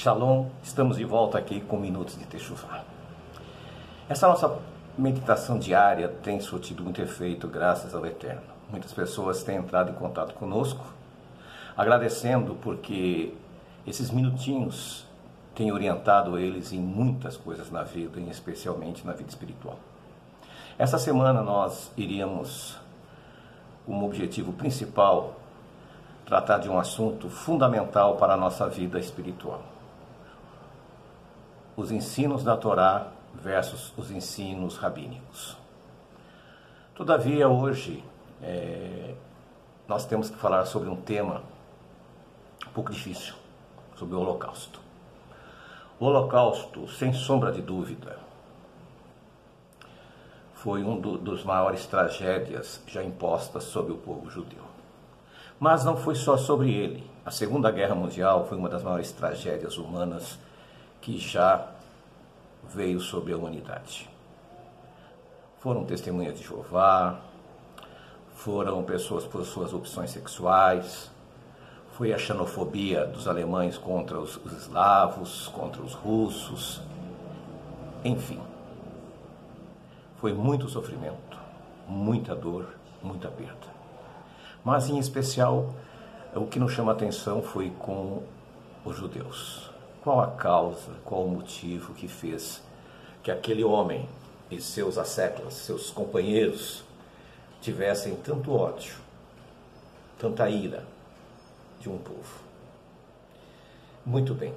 Shalom, estamos de volta aqui com Minutos de Techuvá. Essa nossa meditação diária tem surtido muito efeito graças ao Eterno. Muitas pessoas têm entrado em contato conosco, agradecendo porque esses minutinhos têm orientado eles em muitas coisas na vida, e especialmente na vida espiritual. Essa semana nós iríamos, como objetivo principal, tratar de um assunto fundamental para a nossa vida espiritual os ensinos da Torá versus os ensinos rabínicos. Todavia, hoje, é, nós temos que falar sobre um tema um pouco difícil, sobre o Holocausto. O Holocausto, sem sombra de dúvida, foi um do, dos maiores tragédias já impostas sobre o povo judeu. Mas não foi só sobre ele. A Segunda Guerra Mundial foi uma das maiores tragédias humanas que já veio sobre a humanidade. Foram testemunhas de Jeová, foram pessoas por suas opções sexuais, foi a xenofobia dos alemães contra os, os eslavos, contra os russos, enfim. Foi muito sofrimento, muita dor, muita perda. Mas, em especial, o que nos chama a atenção foi com os judeus. Qual a causa, qual o motivo que fez que aquele homem e seus asseclas, seus companheiros, tivessem tanto ódio, tanta ira de um povo? Muito bem.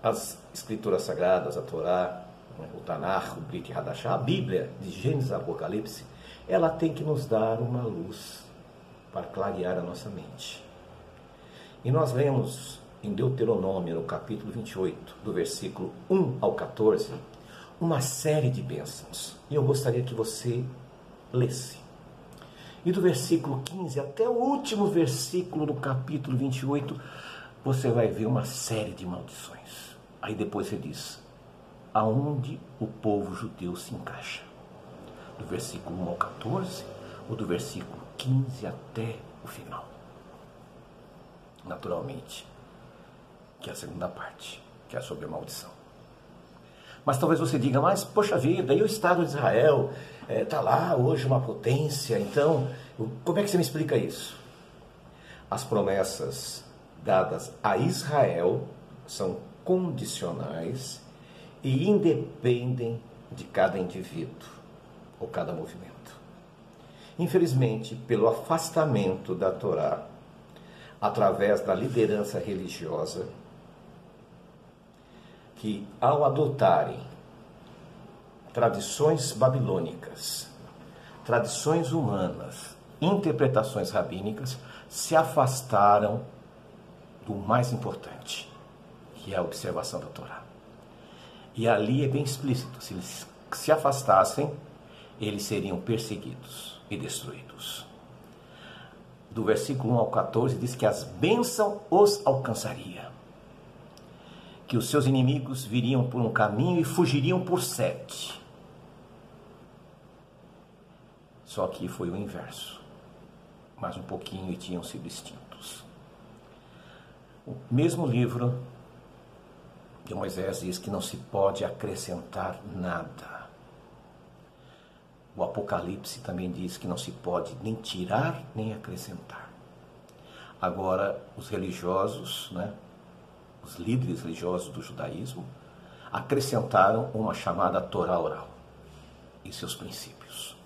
As escrituras sagradas, a Torá, o Tanakh, o Brit Hadashah, a Bíblia de Gênesis e Apocalipse, ela tem que nos dar uma luz para clarear a nossa mente. E nós lemos em Deuteronômio, no capítulo 28, do versículo 1 ao 14, uma série de bênçãos. E eu gostaria que você lesse. E do versículo 15 até o último versículo do capítulo 28, você vai ver uma série de maldições. Aí depois você diz: aonde o povo judeu se encaixa? Do versículo 1 ao 14 ou do versículo 15 até o final? Naturalmente, que é a segunda parte, que é sobre a maldição. Mas talvez você diga, mas poxa vida, e o Estado de Israel está é, lá hoje uma potência, então como é que você me explica isso? As promessas dadas a Israel são condicionais e independem de cada indivíduo ou cada movimento. Infelizmente, pelo afastamento da Torá através da liderança religiosa, que, ao adotarem tradições babilônicas, tradições humanas, interpretações rabínicas, se afastaram do mais importante, que é a observação da Torá. E ali é bem explícito: se eles se afastassem, eles seriam perseguidos e destruídos. Do versículo 1 ao 14 diz que as bênçãos os alcançaria que os seus inimigos viriam por um caminho e fugiriam por sete. Só que foi o inverso. Mais um pouquinho e tinham sido extintos. O mesmo livro de Moisés diz que não se pode acrescentar nada. O Apocalipse também diz que não se pode nem tirar nem acrescentar. Agora, os religiosos, né, os líderes religiosos do judaísmo, acrescentaram uma chamada Torá oral e seus princípios,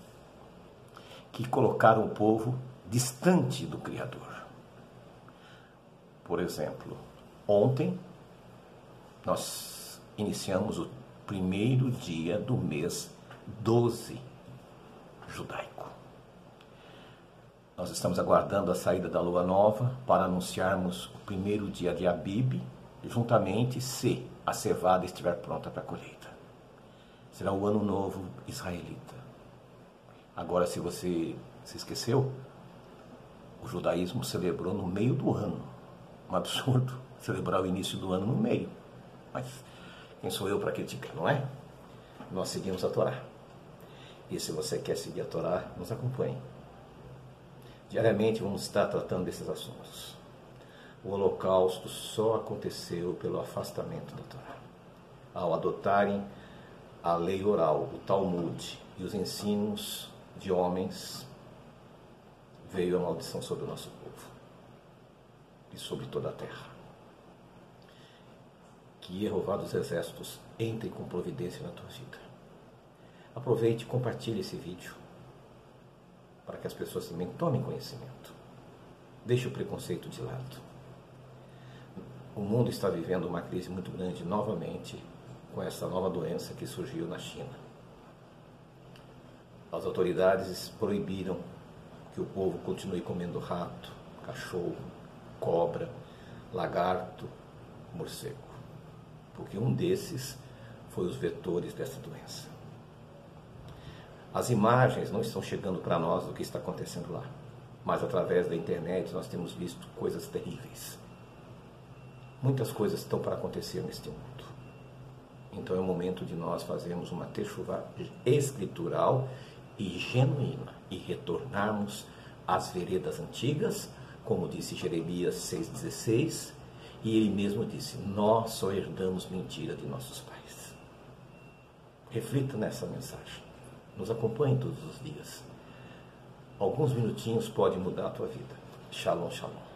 que colocaram o povo distante do Criador. Por exemplo, ontem nós iniciamos o primeiro dia do mês 12 judaico. Nós estamos aguardando a saída da lua nova para anunciarmos o primeiro dia de Abib, juntamente se a cevada estiver pronta para a colheita. Será o ano novo israelita. Agora, se você se esqueceu, o judaísmo celebrou no meio do ano. Um absurdo celebrar o início do ano no meio. Mas quem sou eu para criticar, não é? Nós seguimos a Torá. E se você quer seguir a Torá, nos acompanhe. Diariamente vamos estar tratando desses assuntos. O Holocausto só aconteceu pelo afastamento da Torá. Ao adotarem a lei oral, o Talmud e os ensinos de homens, veio a maldição sobre o nosso povo e sobre toda a terra. Que Jeová dos Exércitos entre com providência na tua vida. Aproveite e compartilhe esse vídeo para que as pessoas também tomem conhecimento. Deixe o preconceito de lado. O mundo está vivendo uma crise muito grande novamente com essa nova doença que surgiu na China. As autoridades proibiram que o povo continue comendo rato, cachorro, cobra, lagarto, morcego, porque um desses foi os vetores dessa doença. As imagens não estão chegando para nós do que está acontecendo lá, mas através da internet nós temos visto coisas terríveis. Muitas coisas estão para acontecer neste mundo. Então é o momento de nós fazermos uma techuva escritural e genuína e retornarmos às veredas antigas, como disse Jeremias 6,16, e ele mesmo disse: Nós só herdamos mentira de nossos pais. Reflita nessa mensagem. Nos acompanhe todos os dias. Alguns minutinhos podem mudar a tua vida. Shalom, shalom.